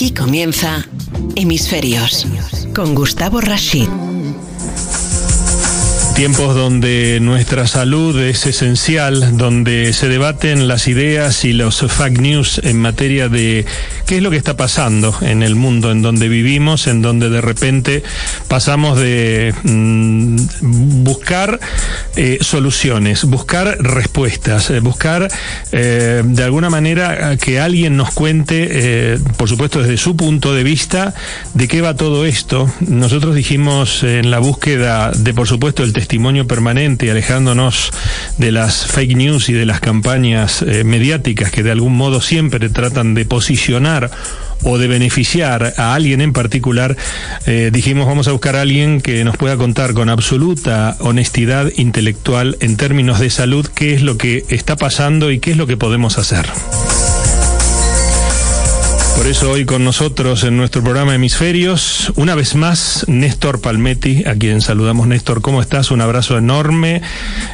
Aquí comienza Hemisferios con Gustavo Rashid. Tiempos donde nuestra salud es esencial, donde se debaten las ideas y los fact news en materia de qué es lo que está pasando en el mundo en donde vivimos, en donde de repente pasamos de mm, buscar eh, soluciones, buscar respuestas, eh, buscar eh, de alguna manera que alguien nos cuente, por supuesto desde su punto de vista, de qué va todo esto. Nosotros dijimos en la búsqueda de, por supuesto, el testimonio permanente, alejándonos de las fake news y de las campañas mediáticas que de algún modo siempre tratan de posicionar o de beneficiar a alguien en particular, eh, dijimos vamos a buscar a alguien que nos pueda contar con absoluta honestidad intelectual en términos de salud qué es lo que está pasando y qué es lo que podemos hacer. Por eso hoy con nosotros en nuestro programa Hemisferios, una vez más, Néstor Palmetti, a quien saludamos. Néstor, ¿cómo estás? Un abrazo enorme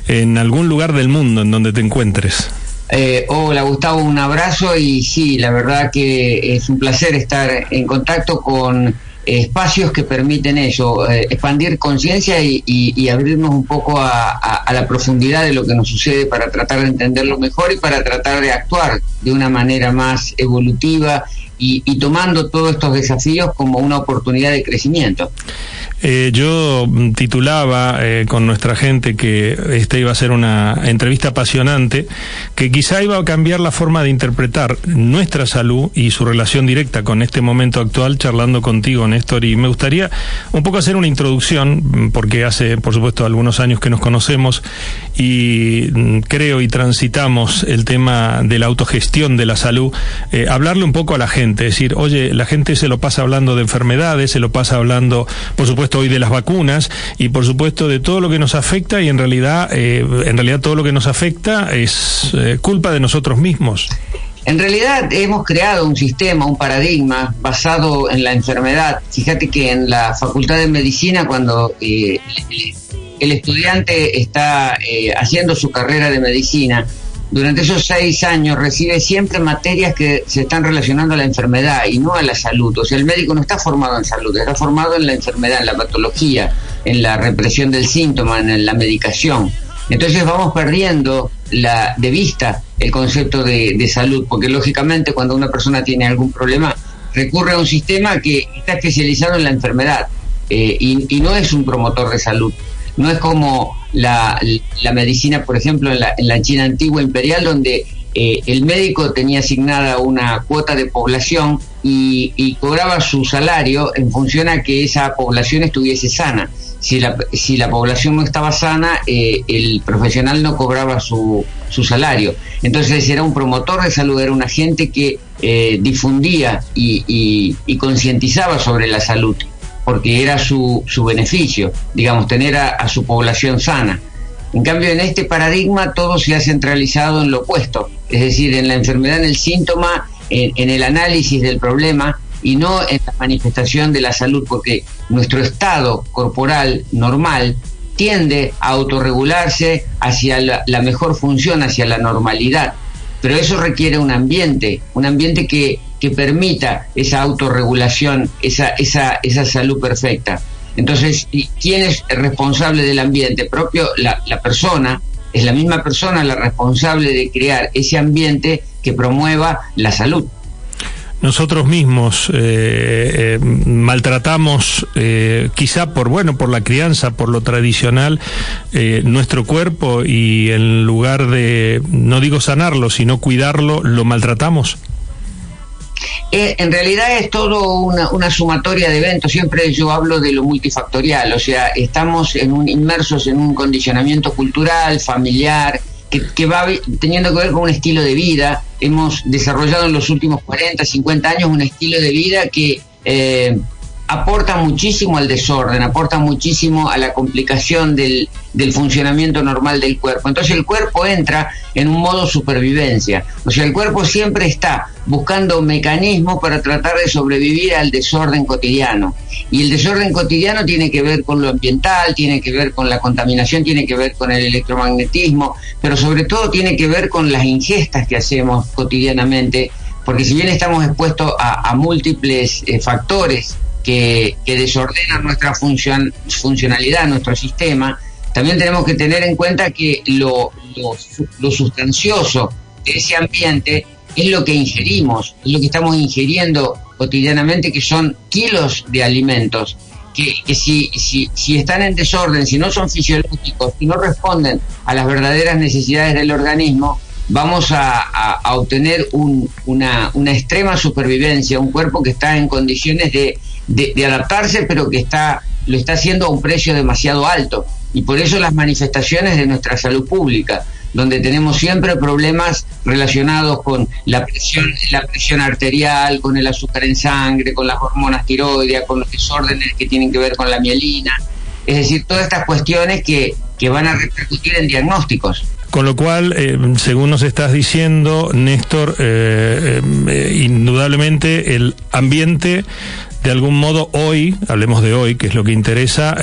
en algún lugar del mundo en donde te encuentres. Eh, hola Gustavo, un abrazo y sí, la verdad que es un placer estar en contacto con espacios que permiten eso, eh, expandir conciencia y, abrirnos un poco a, la profundidad de lo que nos sucede para tratar de entenderlo mejor y para tratar de actuar de una manera más evolutiva y, tomando todos estos desafíos como una oportunidad de crecimiento. Eh, yo titulaba eh, con nuestra gente que esta iba a ser una entrevista apasionante, que quizá iba a cambiar la forma de interpretar nuestra salud y su relación directa con este momento actual, charlando contigo, Néstor. Y me gustaría un poco hacer una introducción, porque hace, por supuesto, algunos años que nos conocemos y mm, creo y transitamos el tema de la autogestión de la salud, eh, hablarle un poco a la gente, decir, oye, la gente se lo pasa hablando de enfermedades, se lo pasa hablando, por supuesto, hoy de las vacunas y por supuesto de todo lo que nos afecta y en realidad, eh, en realidad todo lo que nos afecta es eh, culpa de nosotros mismos. En realidad hemos creado un sistema, un paradigma basado en la enfermedad. Fíjate que en la Facultad de Medicina, cuando eh, el estudiante está haciendo su carrera de medicina, durante esos seis años recibe siempre materias que se están relacionando a la enfermedad y no a la salud. O sea, el médico no está formado en salud, está formado en la enfermedad, en la patología, en la represión del síntoma, en la medicación. Entonces vamos perdiendo la, de vista el concepto de, salud, porque lógicamente cuando una persona tiene algún problema recurre a un sistema que está especializado en la enfermedad eh, y no es un promotor de salud. No es como la, medicina, por ejemplo, en la, en la China antigua imperial, donde eh, el médico tenía asignada una cuota de población y, cobraba su salario en función a que esa población estuviese sana. Si la, si la población no estaba sana, eh, el profesional no cobraba su, su, salario. Entonces era un promotor de salud, era un agente que eh, difundía y, y concientizaba sobre la salud porque era su, su beneficio, digamos, tener a, su población sana. En cambio, en este paradigma todo se ha centralizado en lo opuesto, es decir, en la enfermedad, en el síntoma, en, el análisis del problema y no en la manifestación de la salud, porque nuestro estado corporal normal tiende a autorregularse hacia la mejor función, hacia la normalidad. Pero eso requiere un ambiente, un ambiente que que permita esa autorregulación, esa, esa, esa salud perfecta. Entonces, ¿quién es responsable del ambiente? Propio la, la persona, es la misma persona la responsable de crear ese ambiente que promueva la salud nosotros mismos eh, eh, maltratamos eh, quizá por bueno por la crianza por lo tradicional nuestro cuerpo y en lugar de no digo sanarlo sino cuidarlo lo maltratamos eh, en realidad es todo una, sumatoria de eventos. Siempre yo hablo de lo multifactorial, o sea, estamos en un, inmersos en un condicionamiento cultural, familiar, que, va teniendo que ver con un estilo de vida. Hemos desarrollado en los últimos 40, 50 años un estilo de vida que eh, aporta muchísimo al desorden, aporta muchísimo a la complicación del, del, funcionamiento normal del cuerpo. Entonces el cuerpo entra en un modo supervivencia. O sea, el cuerpo siempre está buscando mecanismos para tratar de sobrevivir al desorden cotidiano. Y el desorden cotidiano tiene que ver con lo ambiental, tiene que ver con la contaminación, tiene que ver con el electromagnetismo, pero sobre todo tiene que ver con las ingestas que hacemos cotidianamente porque si bien estamos expuestos a, múltiples eh, factores que, desordenan nuestra funcionalidad, nuestro sistema, también tenemos que tener en cuenta que lo, sustancioso de ese ambiente es lo que ingerimos, es lo que estamos ingiriendo cotidianamente, que son kilos de alimentos, que, si, están en desorden, si no son fisiológicos, si no responden a las verdaderas necesidades del organismo, vamos a, obtener una, extrema supervivencia, un cuerpo que está en condiciones de, de, adaptarse, pero que está, lo está haciendo a un precio demasiado alto. Y por eso las manifestaciones de nuestra salud pública, donde tenemos siempre problemas relacionados con la presión, la presión arterial, con el azúcar en sangre, con las hormonas tiroideas, con los desórdenes que tienen que ver con la mielina. Es decir, todas estas cuestiones que, que van a repercutir en diagnósticos. Con lo cual, eh, según nos estás diciendo, Néstor, eh, eh, indudablemente el ambiente de algún modo hoy, hablemos de hoy, que es lo que interesa,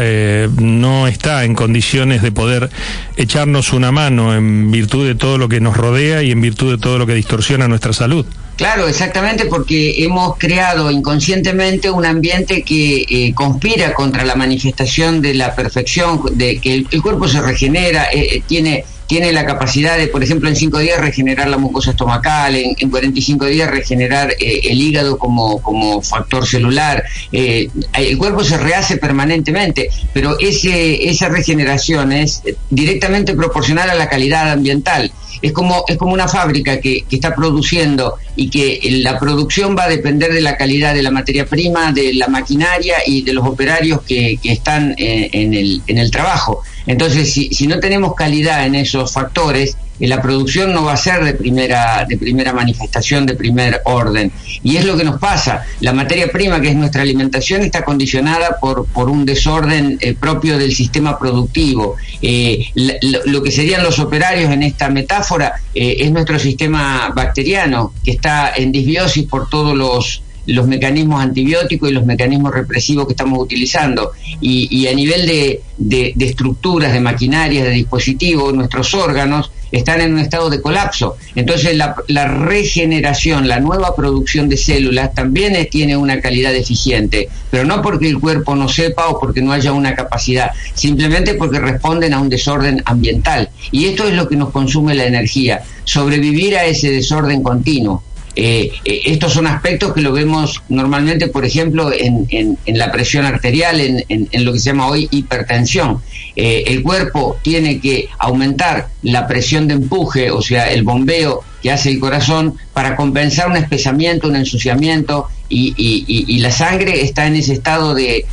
no está en condiciones de poder echarnos una mano en virtud de todo lo que nos rodea y en virtud de todo lo que distorsiona nuestra salud. Claro, exactamente, porque hemos creado inconscientemente un ambiente que conspira contra la manifestación de la perfección, de que el, cuerpo se regenera, tiene tiene la capacidad de, por ejemplo, en 5 días regenerar la mucosa estomacal, en, en 45 días regenerar eh, el hígado como, como factor celular. Eh, el cuerpo se rehace permanentemente, pero ese, esa regeneración es directamente proporcional a la calidad ambiental. Es como, es como una fábrica que, que está produciendo y que la producción va a depender de la calidad de la materia prima, de la maquinaria y de los operarios que, que están eh, en, el, en el trabajo. Entonces, si, si no tenemos calidad en esos factores, eh, la producción no va a ser de primera, de primera manifestación, de primer orden. Y es lo que nos pasa. La materia prima, que es nuestra alimentación, está condicionada por, por un desorden eh, propio del sistema productivo. Eh, lo, que serían los operarios en esta metáfora es nuestro sistema bacteriano, que está en disbiosis por todos los los mecanismos antibióticos y los mecanismos represivos que estamos utilizando. Y, a nivel de, de, estructuras, de maquinarias, de dispositivos, nuestros órganos están en un estado de colapso. Entonces la, la regeneración, la nueva producción de células también tiene una calidad deficiente, pero no porque el cuerpo no sepa o porque no haya una capacidad, simplemente porque responden a un desorden ambiental. Y esto es lo que nos consume la energía, sobrevivir a ese desorden continuo. Eh, eh, estos son aspectos que lo vemos normalmente, por ejemplo, en, la presión arterial, en, lo que se llama hoy hipertensión. Eh, el cuerpo tiene que aumentar la presión de empuje, o sea, el bombeo que hace el corazón, para compensar un espesamiento, un ensuciamiento, y, la sangre está en ese estado de,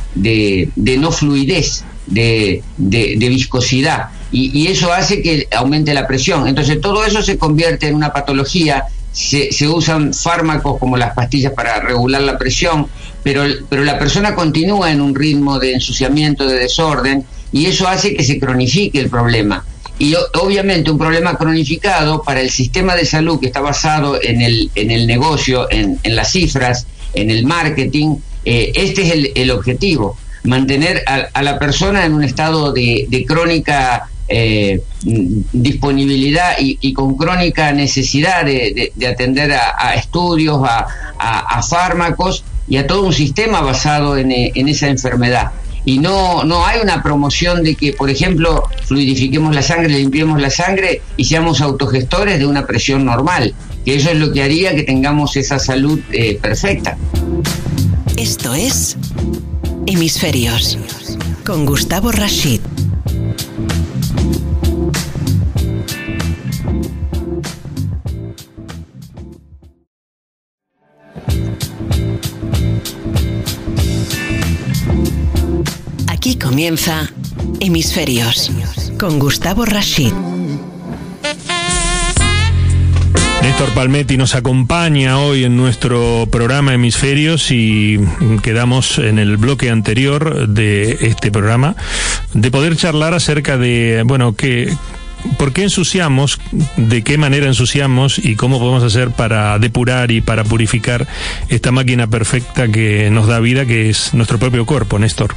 no fluidez, de, viscosidad. y eso hace que aumente la presión. Entonces todo eso se convierte en una patología se, usan fármacos como las pastillas para regular la presión, pero, pero la persona continúa en un ritmo de ensuciamiento, de desorden, y eso hace que se cronifique el problema. Y obviamente un problema cronificado para el sistema de salud que está basado en el, en el negocio, en, las cifras, en el marketing, eh, este es el, el objetivo, mantener a, la persona en un estado de, de crónica eh, disponibilidad y, con crónica necesidad de, atender a, estudios, a, fármacos y a todo un sistema basado en, esa enfermedad. Y no, no hay una promoción de que, por ejemplo, fluidifiquemos la sangre, limpiemos la sangre y seamos autogestores de una presión normal, que eso es lo que haría que tengamos esa salud eh, perfecta. Esto es Hemisferios con Gustavo Rashid. Comienza Hemisferios con Gustavo Rashid. Néstor Palmetti nos acompaña hoy en nuestro programa Hemisferios y quedamos en el bloque anterior de este programa de poder charlar acerca de, bueno, que ¿Por qué ensuciamos? ¿De qué manera ensuciamos? ¿Y cómo podemos hacer para depurar y para purificar esta máquina perfecta que nos da vida, que es nuestro propio cuerpo, Néstor?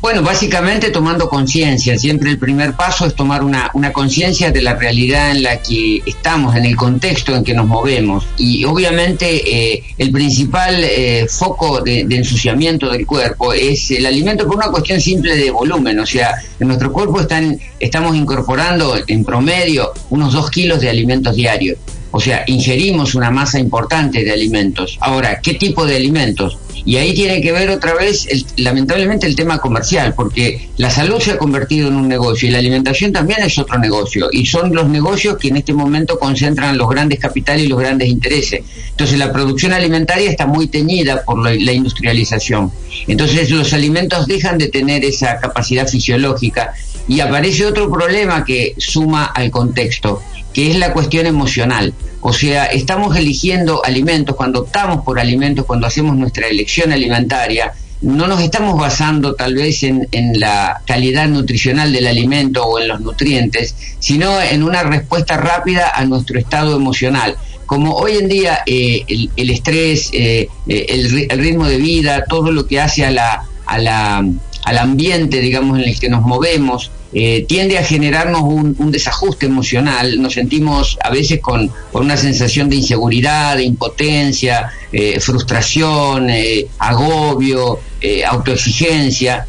Bueno, básicamente tomando conciencia. Siempre el primer paso es tomar una, conciencia de la realidad en la que estamos, en el contexto en que nos movemos. Y obviamente eh, el principal eh, foco de, ensuciamiento del cuerpo es el alimento por una cuestión simple de volumen. O sea, en nuestro cuerpo están, estamos incorporando en promedio unos dos kilos de alimentos diarios. O sea, ingerimos una masa importante de alimentos. Ahora, ¿qué tipo de alimentos? Y ahí tiene que ver otra vez, lamentablemente, el tema comercial, porque la salud se ha convertido en un negocio y la alimentación también es otro negocio. Y son los negocios que en este momento concentran los grandes capitales y los grandes intereses. Entonces, la producción alimentaria está muy teñida por la industrialización. Entonces, los alimentos dejan de tener esa capacidad fisiológica y aparece otro problema que suma al contexto, que es la cuestión emocional. O sea, estamos eligiendo alimentos, cuando optamos por alimentos, cuando hacemos nuestra elección alimentaria, no nos estamos basando tal vez en, la calidad nutricional del alimento o en los nutrientes, sino en una respuesta rápida a nuestro estado emocional. Como hoy en día eh, el, estrés, eh, eh, el, ritmo de vida, todo lo que hace a la, a la, al ambiente, digamos, en el que nos movemos, eh, tiende a generarnos un, desajuste emocional, nos sentimos a veces con, una sensación de inseguridad, de impotencia, eh, frustración, eh, agobio, autoexigencia.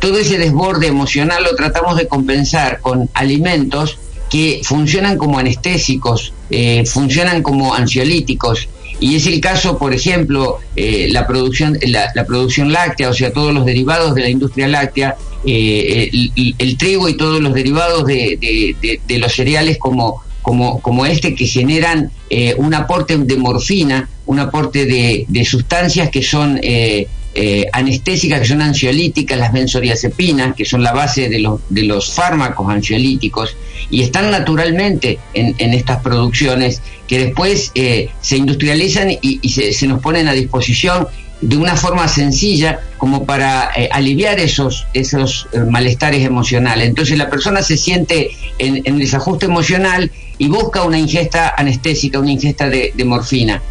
todo ese desborde emocional lo tratamos de compensar con alimentos que funcionan como anestésicos, funcionan como ansiolíticos, y es el caso, por ejemplo, eh, la, producción, la, producción láctea, o sea, todos los derivados de la industria láctea, eh, el, trigo y todos los derivados de, los cereales como, como, este que generan eh, un aporte de morfina, un aporte de, sustancias que son anestésicas, que son ansiolíticas, las benzodiazepinas, que son la base de los, de los fármacos ansiolíticos, y están naturalmente en, en estas producciones que después eh, se industrializan y, se, nos ponen a disposición de una forma sencilla como para eh, aliviar esos, esos eh, malestares emocionales. Entonces la persona se siente en, en, desajuste emocional y busca una ingesta anestésica, una ingesta de, morfina.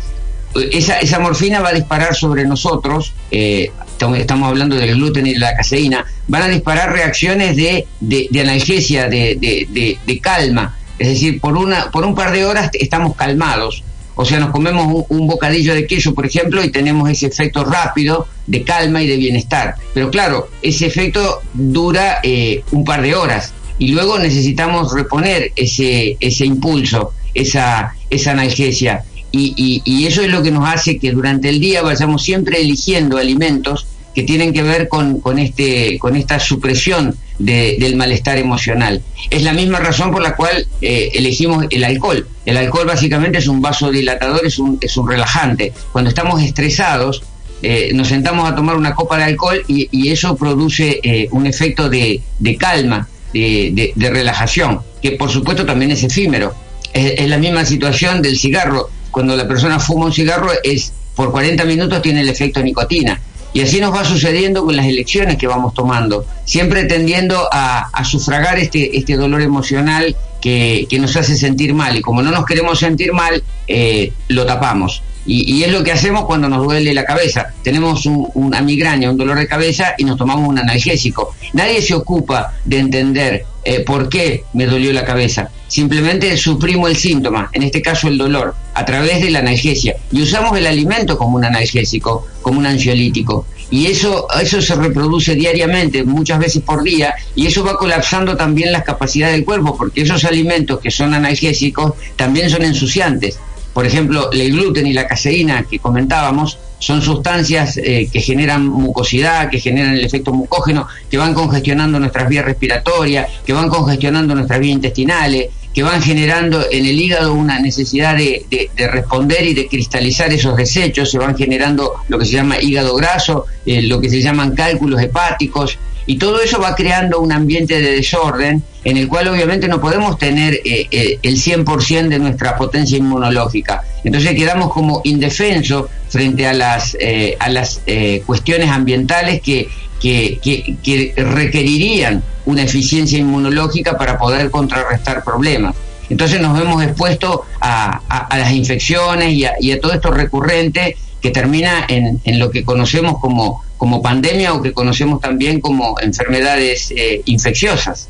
Esa, esa, morfina va a disparar sobre nosotros, estamos hablando del gluten y de la caseína, van a disparar reacciones de, de analgesia, de calma es decir, por, una, por un par de horas estamos calmados. O sea, nos comemos un, bocadillo de queso, por ejemplo, y tenemos ese efecto rápido de calma y de bienestar. Pero claro, ese efecto dura eh, un par de horas y luego necesitamos reponer ese, ese impulso, esa, esa analgesia. Y, eso es lo que nos hace que durante el día vayamos siempre eligiendo alimentos que tienen que ver con, con, este, con esta supresión del malestar emocional. Es la misma razón por la cual eh, elegimos el alcohol. El alcohol básicamente es un vasodilatador, es un, es un relajante. Cuando estamos estresados, eh, nos sentamos a tomar una copa de alcohol y, eso produce eh, un efecto de, calma, de, relajación, que por supuesto también es efímero. Es, la misma situación del cigarro. Cuando la persona fuma un cigarro, es por 40 minutos tiene el efecto nicotina y así nos va sucediendo con las elecciones que vamos tomando, siempre tendiendo a, sufragar este, este dolor emocional que, nos hace sentir mal. Y como no nos queremos sentir mal, eh, lo tapamos. Y, es lo que hacemos cuando nos duele la cabeza. Tenemos una migraña, un dolor de cabeza y nos tomamos un analgésico. Nadie se ocupa de entender eh, por qué me dolió la cabeza. Simplemente suprimo el síntoma, en este caso el dolor, a través de la analgesia. Y usamos el alimento como un analgésico, como un ansiolítico. Y eso, eso se reproduce diariamente, muchas veces por día, y eso va colapsando también las capacidades del cuerpo, porque esos alimentos que son analgésicos también son ensuciantes. Por ejemplo, el gluten y la caseína que comentábamos son sustancias eh, que generan mucosidad, que generan el efecto mucógeno, que van congestionando nuestras vías respiratorias, que van congestionando nuestras vías intestinales, que van generando en el hígado una necesidad de, responder y de cristalizar esos desechos, se van generando lo que se llama hígado graso, eh, lo que se llaman cálculos hepáticos, y todo eso va creando un ambiente de desorden en el cual obviamente no podemos tener eh, eh, el 100% de nuestra potencia inmunológica. Entonces quedamos como indefensos frente a las, eh, a las cuestiones ambientales que, que, requerirían una eficiencia inmunológica para poder contrarrestar problemas. Entonces nos vemos expuestos a, a, las infecciones y a, y a todo esto recurrente que termina en, en, lo que conocemos como, como pandemia o que conocemos también como enfermedades eh, infecciosas.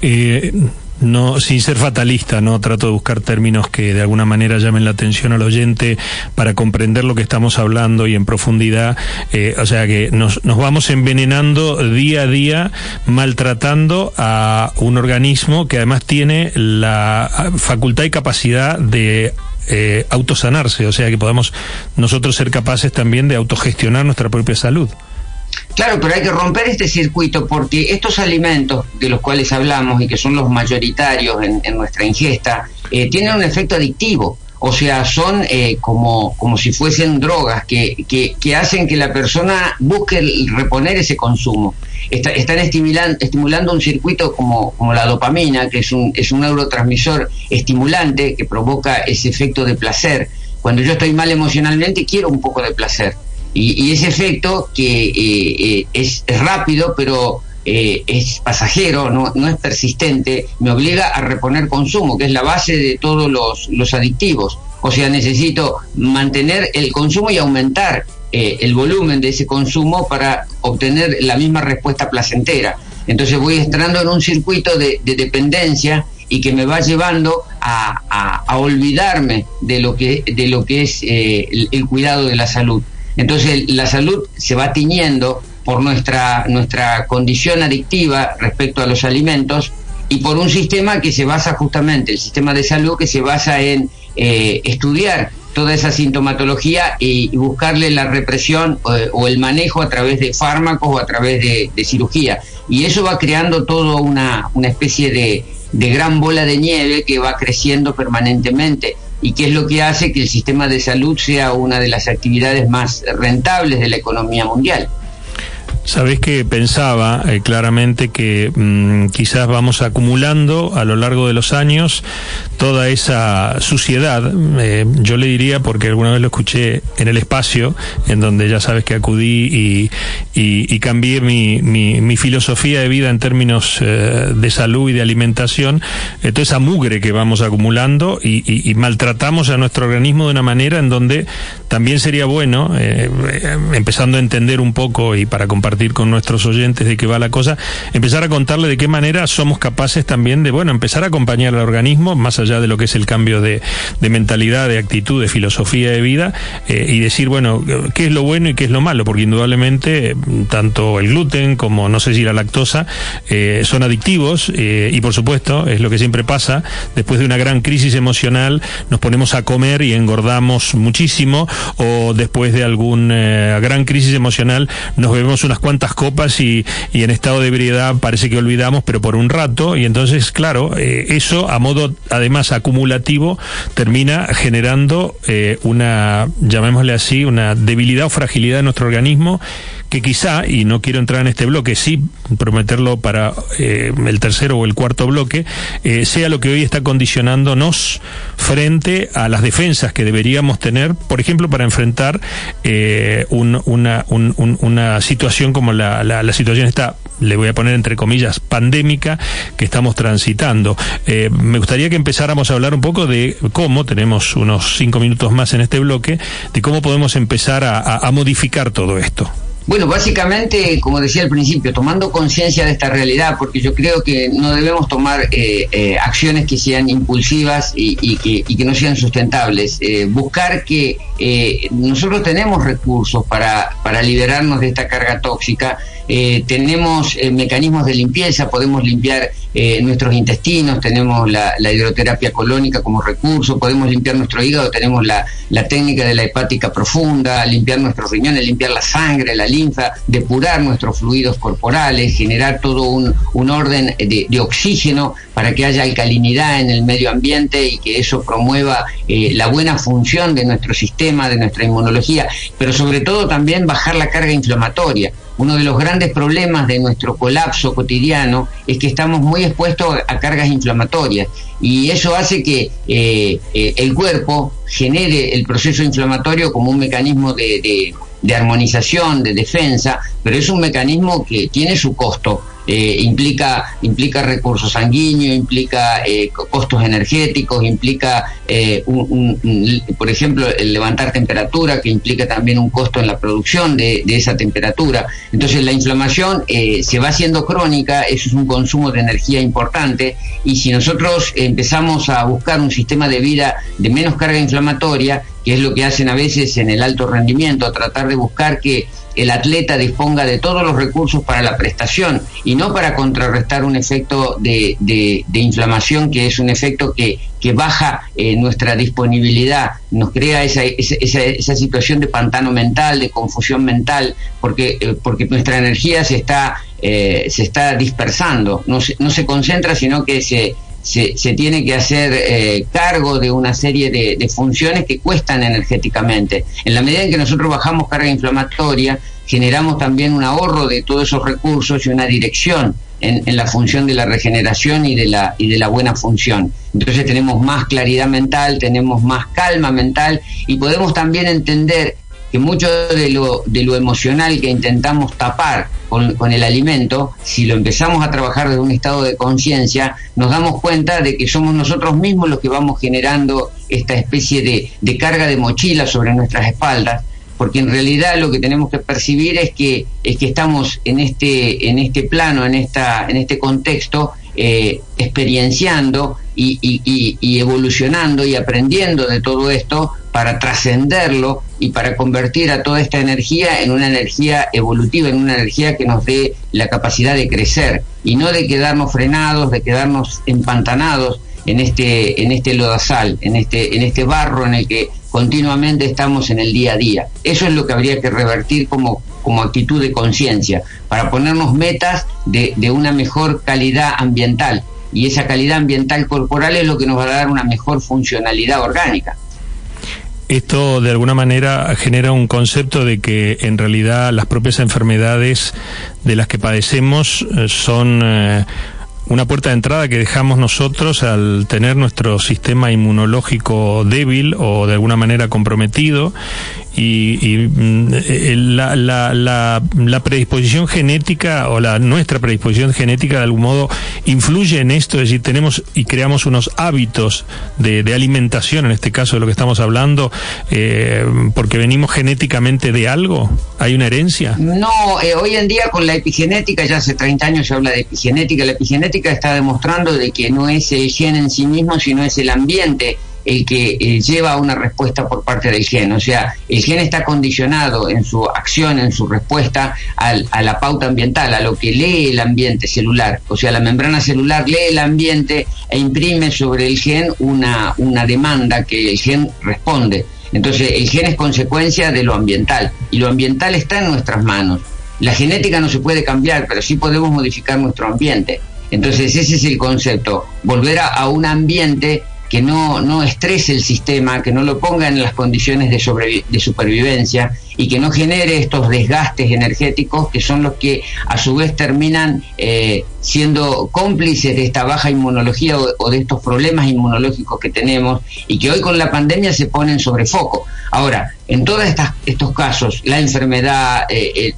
Eh, no, sin ser fatalista, no trato de buscar términos que de alguna manera llamen la atención al oyente para comprender lo que estamos hablando y en profundidad. Eh, o sea que nos, nos vamos envenenando día a día, maltratando a un organismo que además tiene la facultad y capacidad de eh, autosanarse, o sea que podamos nosotros ser capaces también de autogestionar nuestra propia salud. Claro, pero hay que romper este circuito porque estos alimentos de los cuales hablamos y que son los mayoritarios en, nuestra ingesta, eh, tienen un efecto adictivo. O sea, son eh, como, como si fuesen drogas que, que, hacen que la persona busque reponer ese consumo. están estimulando, estimulando un circuito como, como la dopamina, que es un, es un neurotransmisor estimulante que provoca ese efecto de placer. Cuando yo estoy mal emocionalmente, quiero un poco de placer. Y, ese efecto que eh, eh, es, rápido, pero eh, es pasajero, no, no, es persistente, me obliga a reponer consumo, que es la base de todos los, los adictivos. O sea, necesito mantener el consumo y aumentar el volumen de ese consumo para obtener la misma respuesta placentera. Entonces voy entrando en un circuito de, dependencia y que me va llevando a, a, olvidarme de lo que, de lo que es el cuidado de la salud. Entonces la salud se va tiñendo por nuestra, nuestra condición adictiva respecto a los alimentos y por un sistema que se basa justamente, el sistema de salud que se basa en eh, estudiar toda esa sintomatología y, buscarle la represión eh, o el manejo a través de fármacos o a través de, cirugía. Y eso va creando toda una, una especie de, de gran bola de nieve que va creciendo permanentemente y que es lo que hace que el sistema de salud sea una de las actividades más rentables de la economía mundial. Sabés que pensaba eh, claramente que mm, quizás vamos acumulando a lo largo de los años toda esa suciedad. Eh, yo le diría, porque alguna vez lo escuché en el espacio, en donde ya sabes que acudí y, cambié mi, filosofía de vida en términos eh, de salud y de alimentación, toda esa mugre que vamos acumulando y, y, maltratamos a nuestro organismo de una manera en donde también sería bueno, empezando a entender un poco y para compartir con nuestros oyentes de qué va la cosa, empezar a contarle de qué manera somos capaces también de, bueno, empezar a acompañar al organismo, más allá de lo que es el cambio de, mentalidad, de actitud, de filosofía de vida, eh, y decir, bueno, qué es lo bueno y qué es lo malo, porque indudablemente tanto el gluten como, no sé si la lactosa, eh, son adictivos, eh, y por supuesto, es lo que siempre pasa, después de una gran crisis emocional, nos ponemos a comer y engordamos muchísimo, o después de alguna gran crisis emocional, nos bebemos unas cuantas copas y, en estado de ebriedad parece que olvidamos, pero por un rato, y entonces, claro, eh, eso a modo además acumulativo termina generando eh, una, llamémosle así, una debilidad o fragilidad de nuestro organismo que quizá, y no quiero entrar en este bloque, sí prometerlo para eh, el tercero o el cuarto bloque, eh, sea lo que hoy está condicionándonos frente a las defensas que deberíamos tener, por ejemplo, para enfrentar eh, una, situación como la, situación esta, le voy a poner entre comillas, pandémica que estamos transitando. me gustaría que empezáramos a hablar un poco de cómo, tenemos unos cinco minutos más en este bloque, de cómo podemos empezar a modificar todo esto. Bueno, básicamente, como decía al principio, tomando conciencia de esta realidad, porque yo creo que no debemos tomar eh, eh, acciones que sean impulsivas y, que, no sean sustentables. Eh, buscar que nosotros tenemos recursos para, para liberarnos de esta carga tóxica, tenemos mecanismos de limpieza, podemos limpiar nuestros intestinos, tenemos la, hidroterapia colónica como recurso, podemos limpiar nuestro hígado, tenemos la, técnica de la hepática profunda, limpiar nuestros riñones, limpiar la sangre, la linfa, depurar nuestros fluidos corporales, generar todo un, orden de, oxígeno para que haya alcalinidad en el medio ambiente y que eso promueva eh, la buena función de nuestro sistema, de nuestra inmunología, pero sobre todo también bajar la carga inflamatoria. Uno de los grandes problemas de nuestro colapso cotidiano es que estamos muy expuestos a cargas inflamatorias y eso hace que eh, eh, el cuerpo genere el proceso inflamatorio como un mecanismo de, de, armonización, de defensa, pero es un mecanismo que tiene su costo Eh, implica, implica recursos sanguíneos, implica eh, costos energéticos, implica, eh, por ejemplo, el levantar temperatura, que implica también un costo en la producción de, de esa temperatura. Entonces la inflamación se va haciendo crónica, eso es un consumo de energía importante, y si nosotros empezamos a buscar un sistema de vida de menos carga inflamatoria, que es lo que hacen a veces en el alto rendimiento, a tratar de buscar que el atleta disponga de todos los recursos para la prestación y no para contrarrestar un efecto de, de, inflamación que es un efecto que, que baja eh, nuestra disponibilidad, nos crea esa, esa, esa, situación de pantano mental, de confusión mental, porque, eh, porque nuestra energía se está, eh, se está dispersando, no no se concentra, sino que se, se, se tiene que hacer eh, cargo de una serie de, funciones que cuestan energéticamente. En la medida en que nosotros bajamos carga inflamatoria, generamos también un ahorro de todos esos recursos y una dirección en, en, la función de la regeneración y de la, y de la buena función. Entonces tenemos más claridad mental, tenemos más calma mental y podemos también entender que mucho de lo, de lo emocional que intentamos tapar con, con, el alimento, si lo empezamos a trabajar desde un estado de conciencia, nos damos cuenta de que somos nosotros mismos los que vamos generando esta especie de, carga de mochila sobre nuestras espaldas porque en realidad lo que tenemos que percibir es que es que estamos en este en este plano en esta en este contexto eh, experienciando y, y, y, evolucionando y aprendiendo de todo esto para trascenderlo y para convertir a toda esta energía en una energía evolutiva, en una energía que nos dé la capacidad de crecer y no de quedarnos frenados, de quedarnos empantanados en este, en este lodazal, en este, en este barro en el que continuamente estamos en el día a día. Eso es lo que habría que revertir como, como actitud de conciencia, para ponernos metas de, de una mejor calidad ambiental. Y esa calidad ambiental corporal es lo que nos va a dar una mejor funcionalidad orgánica esto de alguna manera genera un concepto de que en realidad las propias enfermedades de las que padecemos eh, son eh, una puerta de entrada que dejamos nosotros al tener nuestro sistema inmunológico débil o de alguna manera comprometido y, mm, eh, la, la, la, predisposición genética o la nuestra predisposición genética de algún modo influye en esto, es decir, tenemos y creamos unos hábitos de, de alimentación, en este caso de lo que estamos hablando, eh, porque venimos genéticamente de algo, ¿hay una herencia? No, eh, hoy en día con la epigenética, ya hace 30 años se habla de epigenética, la epigenética está demostrando de que no es el gen en sí mismo, sino es el ambiente el que eh, lleva una respuesta por parte del gen. O sea, el gen está condicionado en su acción, en su respuesta al, a la pauta ambiental, a lo que lee el ambiente celular. O sea, la membrana celular lee el ambiente e imprime sobre el gen una, una demanda que el gen responde. Entonces, el gen es consecuencia de lo ambiental y lo ambiental está en nuestras manos. La genética no se puede cambiar, pero sí podemos modificar nuestro ambiente. Entonces, ese es el concepto, volver a un ambiente que no, no estrese el sistema, que no lo ponga en las condiciones de, de supervivencia y que no genere estos desgastes energéticos que son los que a su vez terminan eh, siendo cómplices de esta baja inmunología o, de estos problemas inmunológicos que tenemos y que hoy con la pandemia se ponen sobre foco. Ahora, en todos estos casos, la enfermedad, eh,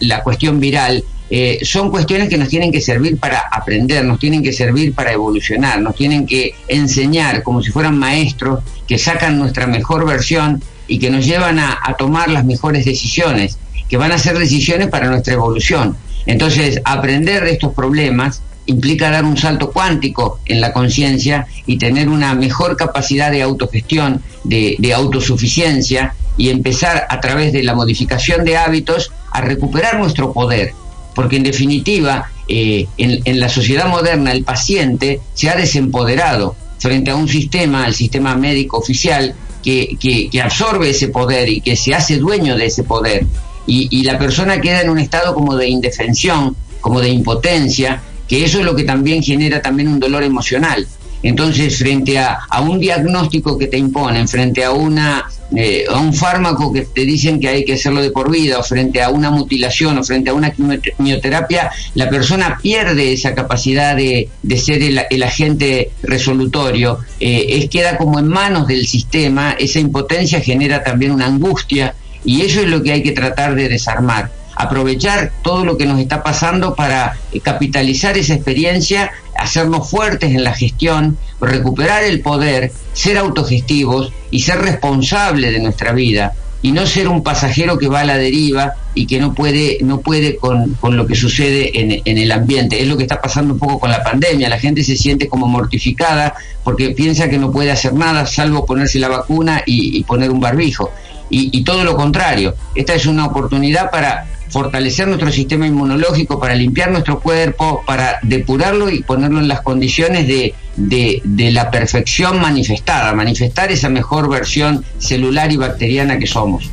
la cuestión viral, eh, son cuestiones que nos tienen que servir para aprender, nos tienen que servir para evolucionar, nos tienen que enseñar como si fueran maestros que sacan nuestra mejor versión y que nos llevan a, tomar las mejores decisiones, que van a ser decisiones para nuestra evolución. Entonces, aprender de estos problemas implica dar un salto cuántico en la conciencia y tener una mejor capacidad de autogestión, de, autosuficiencia y empezar a través de la modificación de hábitos a recuperar nuestro poder porque en definitiva, eh, en, la sociedad moderna el paciente se ha desempoderado frente a un sistema, el sistema médico oficial, que, absorbe ese poder y que se hace dueño de ese poder. Y, y la persona queda en un estado como de indefensión, como de impotencia, que eso es lo que también genera también un dolor emocional. Entonces, frente a, un diagnóstico que te imponen, frente a una eh, a un fármaco que te dicen que hay que hacerlo de por vida, o frente a una mutilación, o frente a una quimioterapia, la persona pierde esa capacidad de, de ser el, agente resolutorio, eh, es queda como en manos del sistema, esa impotencia genera también una angustia, y eso es lo que hay que tratar de desarmar aprovechar todo lo que nos está pasando para eh, capitalizar esa experiencia, hacernos fuertes en la gestión, recuperar el poder, ser autogestivos y ser responsables de nuestra vida y no ser un pasajero que va a la deriva y que no puede, no puede con, lo que sucede en, en, el ambiente. Es lo que está pasando un poco con la pandemia. La gente se siente como mortificada porque piensa que no puede hacer nada salvo ponerse la vacuna y, poner un barbijo. Y, y todo lo contrario. Esta es una oportunidad para fortalecer nuestro sistema inmunológico, para limpiar nuestro cuerpo, para depurarlo y ponerlo en las condiciones de, de, la perfección manifestada, manifestar esa mejor versión celular y bacteriana que somos.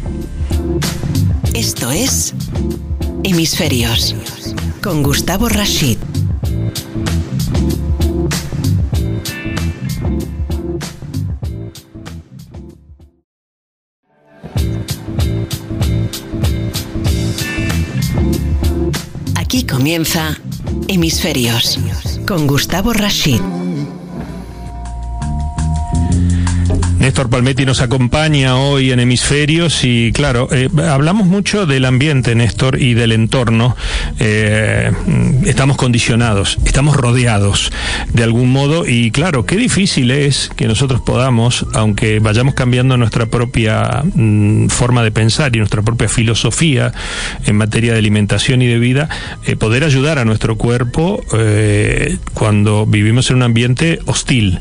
Esto es Hemisferios con Gustavo Rashid. Aquí comienza Hemisferios con Gustavo Rashid. Néstor Palmetti nos acompaña hoy en Hemisferios y claro, eh, hablamos mucho del ambiente, Néstor, y del entorno. Eh, estamos condicionados, estamos rodeados de algún modo y claro, qué difícil es que nosotros podamos, aunque vayamos cambiando nuestra propia mm, forma de pensar y nuestra propia filosofía en materia de alimentación y de vida, eh, poder ayudar a nuestro cuerpo cuando vivimos en un ambiente hostil.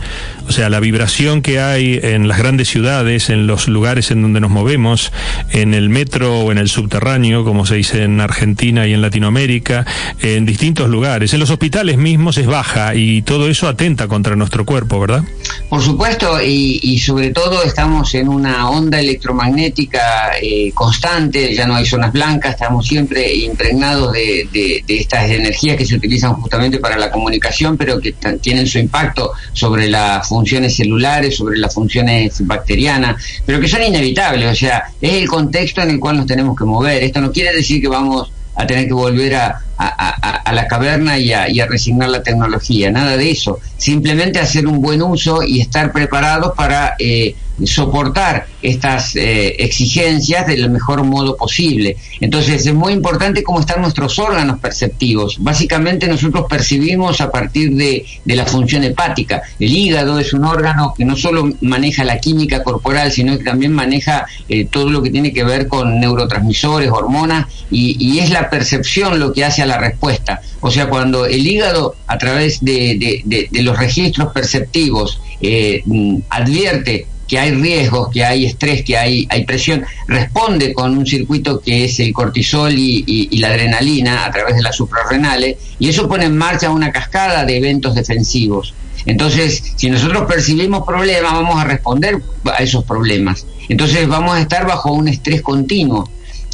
O sea, la vibración que hay en las grandes ciudades, en los lugares en donde nos movemos, en el metro o en el subterráneo, como se dice en Argentina y en Latinoamérica, en distintos lugares. En los hospitales mismos es baja y todo eso atenta contra nuestro cuerpo, ¿verdad? Por supuesto, y, sobre todo estamos en una onda electromagnética eh, constante, ya no hay zonas blancas, estamos siempre impregnados de, estas energías que se utilizan justamente para la comunicación, pero que tienen su impacto sobre la funciones celulares, sobre las funciones bacterianas, pero que son inevitables, o sea, es el contexto en el cual nos tenemos que mover. Esto no quiere decir que vamos a tener que volver a, la caverna y a, resignar la tecnología, nada de eso. Simplemente hacer un buen uso y estar preparados para eh, soportar estas eh, exigencias del mejor modo posible. Entonces es muy importante cómo están nuestros órganos perceptivos. Básicamente nosotros percibimos a partir de, la función hepática. El hígado es un órgano que no solo maneja la química corporal, sino que también maneja eh, todo lo que tiene que ver con neurotransmisores, hormonas, y, es la percepción lo que hace a la respuesta. O sea, cuando el hígado a través de, los registros perceptivos eh, mm, advierte que hay riesgos, que hay estrés, que hay, hay presión, responde con un circuito que es el cortisol y, la adrenalina a través de las suprarrenales, y eso pone en marcha una cascada de eventos defensivos. Entonces, si nosotros percibimos problemas, vamos a responder a esos problemas. Entonces vamos a estar bajo un estrés continuo.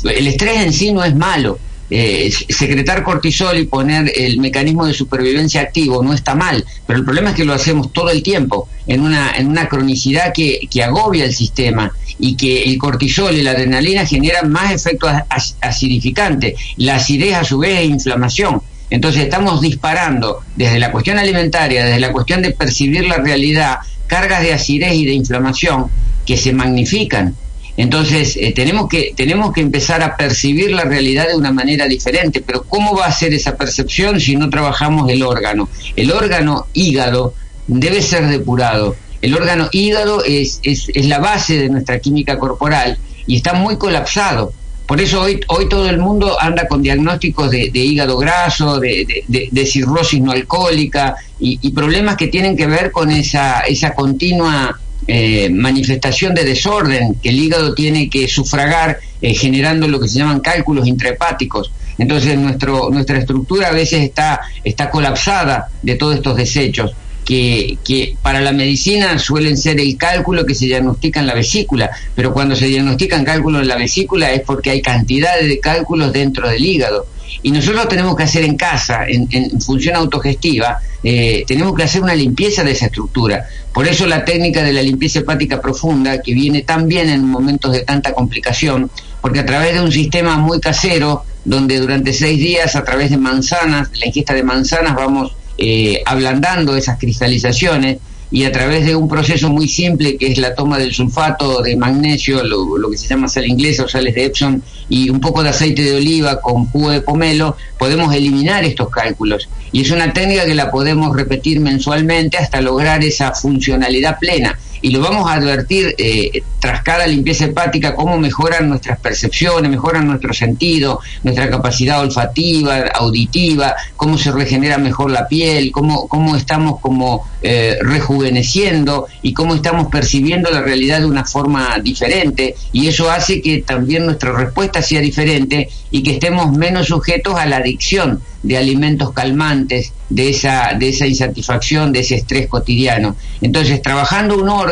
El estrés en sí no es malo, eh, secretar cortisol y poner el mecanismo de supervivencia activo no está mal, pero el problema es que lo hacemos todo el tiempo, en una, en una cronicidad que, que agobia el sistema y que el cortisol y la adrenalina generan más efectos acidificantes. La acidez a su vez es inflamación. Entonces estamos disparando desde la cuestión alimentaria, desde la cuestión de percibir la realidad, cargas de acidez y de inflamación que se magnifican entonces, eh, tenemos, que, tenemos que empezar a percibir la realidad de una manera diferente, pero ¿cómo va a ser esa percepción si no trabajamos el órgano? El órgano hígado debe ser depurado. El órgano hígado es, es, es la base de nuestra química corporal y está muy colapsado. Por eso hoy, hoy todo el mundo anda con diagnósticos de, hígado graso, de, cirrosis no alcohólica y, y, problemas que tienen que ver con esa, esa continua eh, manifestación de desorden que el hígado tiene que sufragar eh, generando lo que se llaman cálculos intrahepáticos. Entonces nuestro, nuestra estructura a veces está, está colapsada de todos estos desechos. Que, que, para la medicina suelen ser el cálculo que se diagnostica en la vesícula, pero cuando se diagnostican cálculos en la vesícula es porque hay cantidades de cálculos dentro del hígado. Y nosotros tenemos que hacer en casa, en, función autogestiva, eh, tenemos que hacer una limpieza de esa estructura. Por eso la técnica de la limpieza hepática profunda, que viene tan bien en momentos de tanta complicación, porque a través de un sistema muy casero, donde durante seis días, a través de manzanas, la ingesta de manzanas, vamos eh, ablandando esas cristalizaciones, y a través de un proceso muy simple que es la toma del sulfato de magnesio, lo, que se llama sal inglesa o sales de Epsom y un poco de aceite de oliva con jugo de pomelo, podemos eliminar estos cálculos. Y es una técnica que la podemos repetir mensualmente hasta lograr esa funcionalidad plena y lo vamos a advertir eh, tras cada limpieza hepática cómo mejoran nuestras percepciones, mejoran nuestro sentido, nuestra capacidad olfativa, auditiva, cómo se regenera mejor la piel, cómo, cómo estamos como eh, rejuveneciendo y cómo estamos percibiendo la realidad de una forma diferente y eso hace que también nuestra respuesta sea diferente y que estemos menos sujetos a la adicción de alimentos calmantes, de esa, de esa insatisfacción, de ese estrés cotidiano. Entonces, trabajando un órgano,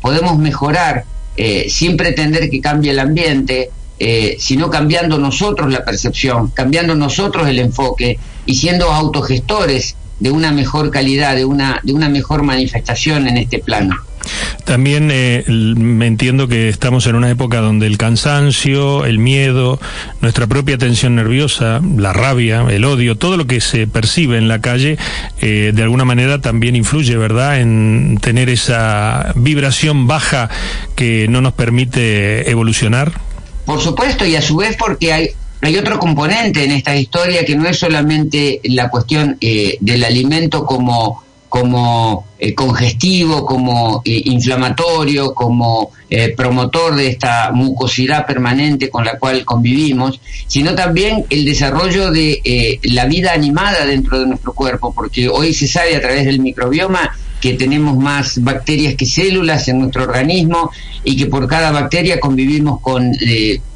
podemos mejorar eh, sin pretender que cambie el ambiente, eh, sino cambiando nosotros la percepción, cambiando nosotros el enfoque y siendo autogestores de una mejor calidad, de una, de una mejor manifestación en este plano. También eh, me entiendo que estamos en una época donde el cansancio, el miedo, nuestra propia tensión nerviosa, la rabia, el odio, todo lo que se percibe en la calle, eh, de alguna manera también influye, ¿verdad?, en tener esa vibración baja que no nos permite evolucionar. Por supuesto, y a su vez porque hay hay otro componente en esta historia que no es solamente la cuestión eh, del alimento como como eh, congestivo, como eh, inflamatorio, como eh, promotor de esta mucosidad permanente con la cual convivimos, sino también el desarrollo de la vida animada dentro de nuestro cuerpo, porque hoy se sabe a través del microbioma que tenemos más bacterias que células en nuestro organismo y que por cada bacteria convivimos con,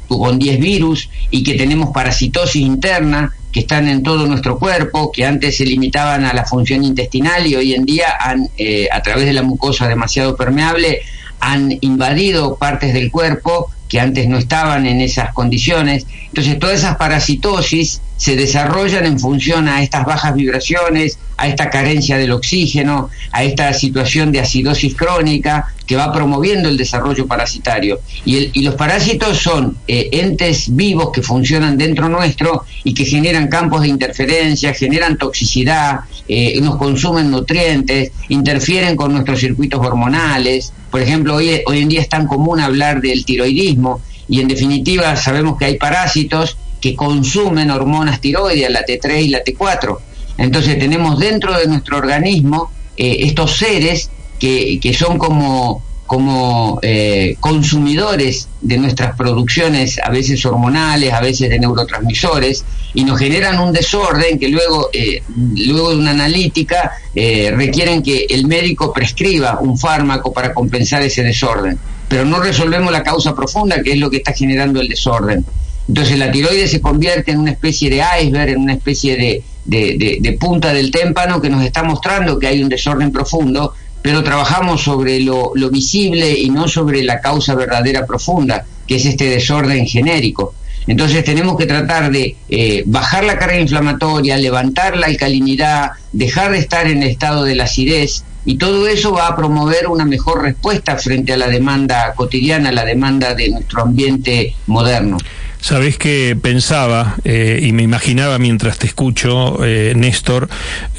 con 10 virus y que tenemos parasitosis interna que están en todo nuestro cuerpo, que antes se limitaban a la función intestinal y hoy en día han, eh, a través de la mucosa demasiado permeable, han invadido partes del cuerpo que antes no estaban en esas condiciones. Entonces todas esas parasitosis se desarrollan en función a estas bajas vibraciones, a esta carencia del oxígeno, a esta situación de acidosis crónica que va promoviendo el desarrollo parasitario. Y, los parásitos son eh, entes vivos que funcionan dentro nuestro y que generan campos de interferencia, generan toxicidad, eh, nos consumen nutrientes, interfieren con nuestros circuitos hormonales. Por ejemplo, hoy, hoy en día es tan común hablar del tiroidismo y en definitiva sabemos que hay parásitos que consumen hormonas tiroideas, la T3 y la T4. Entonces tenemos dentro de nuestro organismo eh, estos seres que, que, son como, como eh, consumidores de nuestras producciones, a veces hormonales, a veces de neurotransmisores, y nos generan un desorden que luego, eh, luego de una analítica requieren que el médico prescriba un fármaco para compensar ese desorden. Pero no resolvemos la causa profunda, que es lo que está generando el desorden. Entonces la tiroides se convierte en una especie de iceberg, en una especie de, de, punta del témpano que nos está mostrando que hay un desorden profundo, pero trabajamos sobre lo, visible y no sobre la causa verdadera profunda, que es este desorden genérico. Entonces tenemos que tratar de eh, bajar la carga inflamatoria, levantar la alcalinidad, dejar de estar en el estado de la acidez, y todo eso va a promover una mejor respuesta frente a la demanda cotidiana, la demanda de nuestro ambiente moderno. Sabes que pensaba eh, y me imaginaba mientras te escucho, eh, Néstor,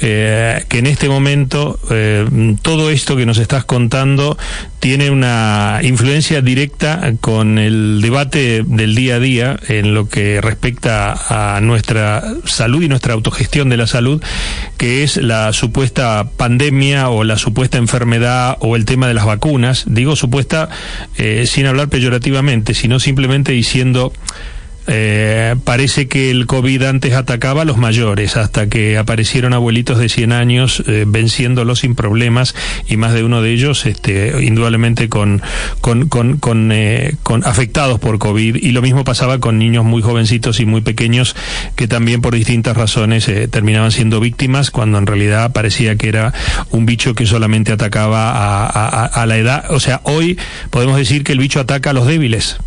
eh, que en este momento todo esto que nos estás contando tiene una influencia directa con el debate del día a día en lo que respecta a nuestra salud y nuestra autogestión de la salud, que es la supuesta pandemia o la supuesta enfermedad o el tema de las vacunas. Digo supuesta sin hablar peyorativamente, sino simplemente diciendo eh, parece que el COVID antes atacaba a los mayores, hasta que aparecieron abuelitos de 100 años eh, venciéndolos sin problemas y más de uno de ellos, este, indudablemente con, con, con, con, eh, con, afectados por COVID. Y lo mismo pasaba con niños muy jovencitos y muy pequeños que también por distintas razones eh, terminaban siendo víctimas cuando en realidad parecía que era un bicho que solamente atacaba a, a, a la edad. O sea, hoy podemos decir que el bicho ataca a los débiles.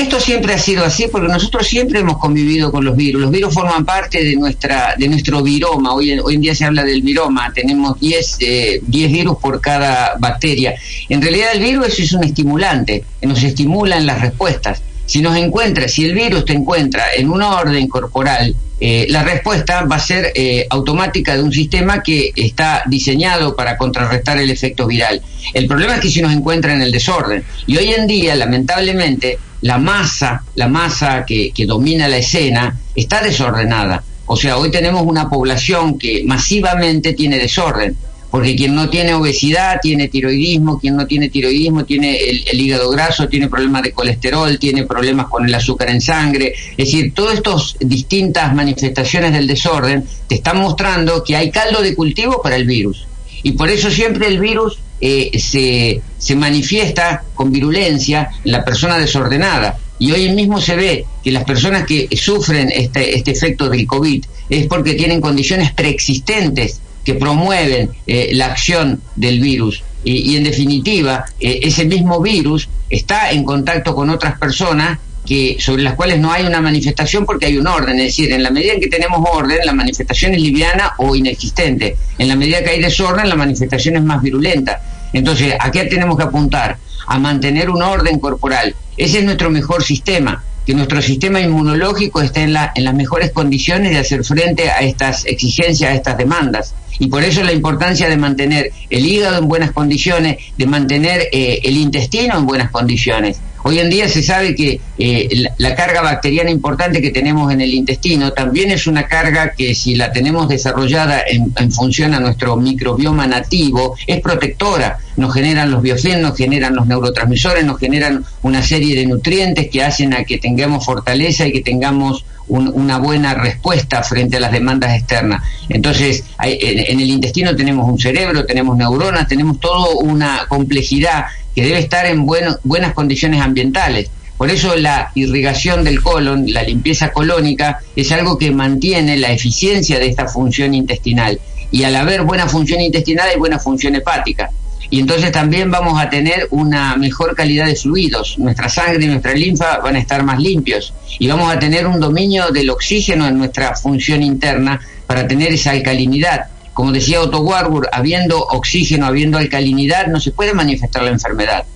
Esto siempre ha sido así porque nosotros siempre hemos convivido con los virus. Los virus forman parte de nuestra de nuestro viroma. Hoy, hoy en día se habla del viroma. Tenemos 10 eh, virus por cada bacteria. En realidad el virus es un estimulante, nos estimula en las respuestas. Si nos encuentra, si el virus te encuentra en una orden corporal eh, la respuesta va a ser eh, automática de un sistema que está diseñado para contrarrestar el efecto viral. El problema es que si nos encuentra en el desorden. Y hoy en día, lamentablemente, la masa, la masa que, que domina la escena está desordenada. O sea, hoy tenemos una población que masivamente tiene desorden porque quien no tiene obesidad tiene tiroidismo, quien no tiene tiroidismo tiene el, hígado graso, tiene problemas de colesterol, tiene problemas con el azúcar en sangre. Es decir, todas estas distintas manifestaciones del desorden te están mostrando que hay caldo de cultivo para el virus. Y por eso siempre el virus eh, se, se manifiesta con virulencia en la persona desordenada. Y hoy mismo se ve que las personas que sufren este, este efecto del COVID es porque tienen condiciones preexistentes que promueven eh, la acción del virus. Y, en definitiva, eh, ese mismo virus está en contacto con otras personas que, sobre las cuales no hay una manifestación porque hay un orden. Es decir, en la medida en que tenemos orden, la manifestación es liviana o inexistente. En la medida que hay desorden, la manifestación es más virulenta. Entonces, ¿a qué tenemos que apuntar? A mantener un orden corporal. Ese es nuestro mejor sistema que nuestro sistema inmunológico esté en, la, en las mejores condiciones de hacer frente a estas exigencias, a estas demandas y por eso la importancia de mantener el hígado en buenas condiciones, de mantener eh, el intestino en buenas condiciones. Hoy en día se sabe que eh, la, carga bacteriana importante que tenemos en el intestino también es una carga que si la tenemos desarrollada en, función a nuestro microbioma nativo, es protectora. Nos generan los biofilms, nos generan los neurotransmisores, nos generan una serie de nutrientes que hacen a que tengamos fortaleza y que tengamos una buena respuesta frente a las demandas externas. Entonces, en, el intestino tenemos un cerebro, tenemos neuronas, tenemos toda una complejidad debe estar en buenas condiciones ambientales. Por eso la irrigación del colon, la limpieza colónica, es algo que mantiene la eficiencia de esta función intestinal. Y al haber buena función intestinal hay buena función hepática y entonces también vamos a tener una mejor calidad de fluidos. Nuestra sangre y nuestra linfa van a estar más limpios y vamos a tener un dominio del oxígeno en nuestra función interna para tener esa alcalinidad. Como decía Otto Warburg, habiendo oxígeno, habiendo alcalinidad, no se puede manifestar la enfermedad.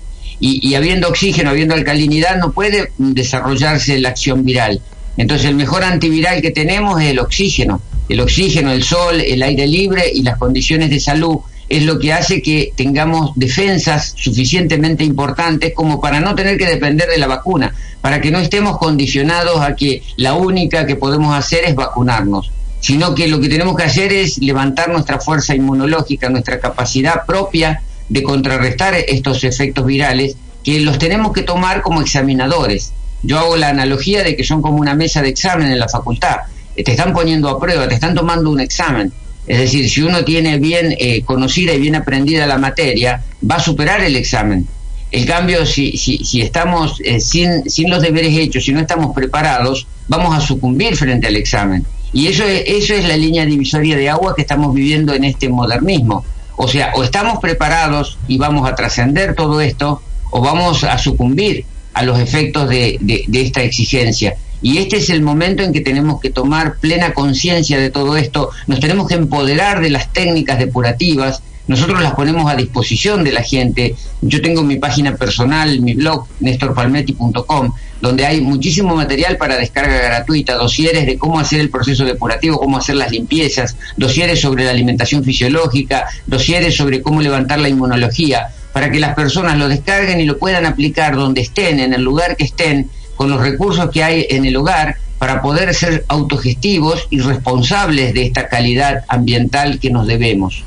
Y, habiendo oxígeno, habiendo alcalinidad, no puede desarrollarse la acción viral. Entonces el mejor antiviral que tenemos es el oxígeno. El oxígeno, el sol, el aire libre y las condiciones de salud es lo que hace que tengamos defensas suficientemente importantes como para no tener que depender de la vacuna, para que no estemos condicionados a que la única que podemos hacer es vacunarnos, sino que lo que tenemos que hacer es levantar nuestra fuerza inmunológica, nuestra capacidad propia de contrarrestar estos efectos virales, que los tenemos que tomar como examinadores. Yo hago la analogía de que son como una mesa de examen en la facultad. Te están poniendo a prueba, te están tomando un examen es decir, si uno tiene bien eh, conocida y bien aprendida la materia, va a superar el examen. En cambio, si estamos eh, sin, sin los deberes hechos, si no estamos preparados, vamos a sucumbir frente al examen. Y eso es, eso es la línea divisoria de agua que estamos viviendo en este modernismo. O sea, o estamos preparados y vamos a trascender todo esto, o vamos a sucumbir a los efectos de, de esta exigencia. Y este es el momento en que tenemos que tomar plena conciencia de todo esto, nos tenemos que empoderar de las técnicas depurativas, nosotros las ponemos a disposición de la gente. Yo tengo mi página personal, mi blog, nestorpalmetti.com, donde hay muchísimo material para descarga gratuita, dosieres de cómo hacer el proceso depurativo, cómo hacer las limpiezas, dosieres sobre la alimentación fisiológica, dosieres sobre cómo levantar la inmunología, para que las personas lo descarguen y lo puedan aplicar donde estén, en el lugar que estén, con los recursos que hay en el hogar para poder ser autogestivos y responsables de esta calidad ambiental que nos debemos.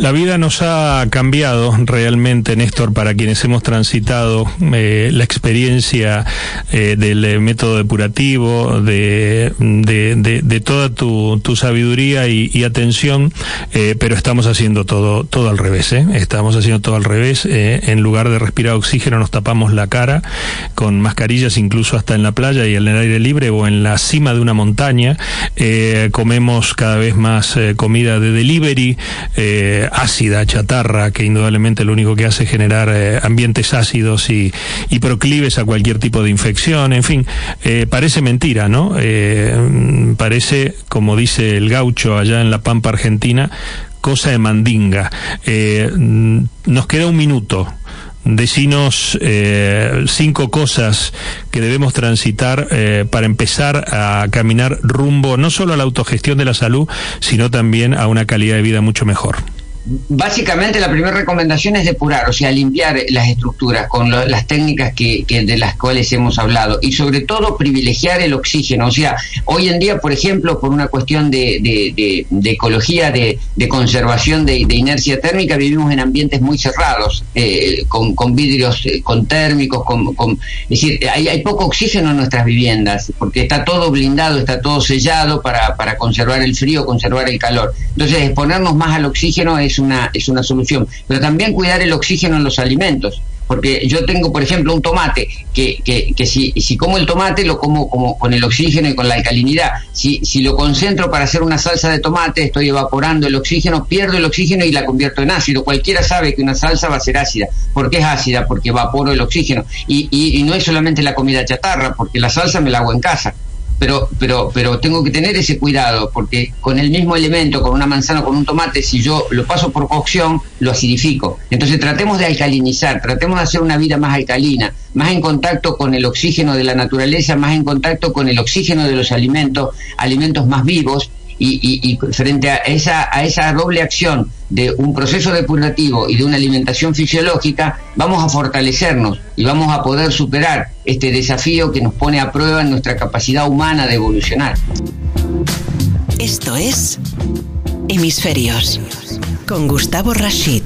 La vida nos ha cambiado realmente, Néstor, para quienes hemos transitado eh, la experiencia eh, del eh, método depurativo, de, de, toda tu, sabiduría y, atención, pero estamos haciendo todo, todo al revés. Estamos haciendo todo al revés. en lugar de respirar oxígeno, nos tapamos la cara con mascarillas, incluso hasta en la playa y en el aire libre o en la cima de una montaña. comemos cada vez más comida de delivery ácida, chatarra, que indudablemente lo único que hace es generar eh, ambientes ácidos y, proclives a cualquier tipo de infección, en fin, eh, parece mentira, ¿no? Eh, parece, como dice el gaucho allá en la Pampa Argentina, cosa de mandinga. nos queda un minuto. decinos eh, cinco cosas que debemos transitar eh, para empezar a caminar rumbo no solo a la autogestión de la salud, sino también a una calidad de vida mucho mejor. Básicamente la primera recomendación es depurar, o sea, limpiar las estructuras con las técnicas que, de las cuales hemos hablado y sobre todo privilegiar el oxígeno. O sea, hoy en día, por ejemplo, por una cuestión de, ecología, de, conservación de, inercia térmica, vivimos en ambientes muy cerrados, eh, con, vidrios eh, con térmicos, con, es decir, hay, hay, poco oxígeno en nuestras viviendas porque está todo blindado, está todo sellado para, para conservar el frío, conservar el calor. Entonces, exponernos más al oxígeno es una, es una solución. Pero también cuidar el oxígeno en los alimentos. Porque yo tengo, por ejemplo, un tomate, que, que, que si, si como el tomate lo como, como con el oxígeno y con la alcalinidad. Si, si lo concentro para hacer una salsa de tomate, estoy evaporando el oxígeno, pierdo el oxígeno y la convierto en ácido. Cualquiera sabe que una salsa va a ser ácida. ¿Por qué es ácida? Porque evaporo el oxígeno. Y, y no es solamente la comida chatarra, porque la salsa me la hago en casa pero, pero, pero tengo que tener ese cuidado, porque con el mismo elemento, con una manzana, con un tomate, si yo lo paso por cocción, lo acidifico. Entonces tratemos de alcalinizar, tratemos de hacer una vida más alcalina, más en contacto con el oxígeno de la naturaleza, más en contacto con el oxígeno de los alimentos, alimentos más vivos, y, frente a esa, a esa doble acción de un proceso depurativo y de una alimentación fisiológica, vamos a fortalecernos y vamos a poder superar este desafío que nos pone a prueba en nuestra capacidad humana de evolucionar. Esto es Hemisferios con Gustavo Rashid.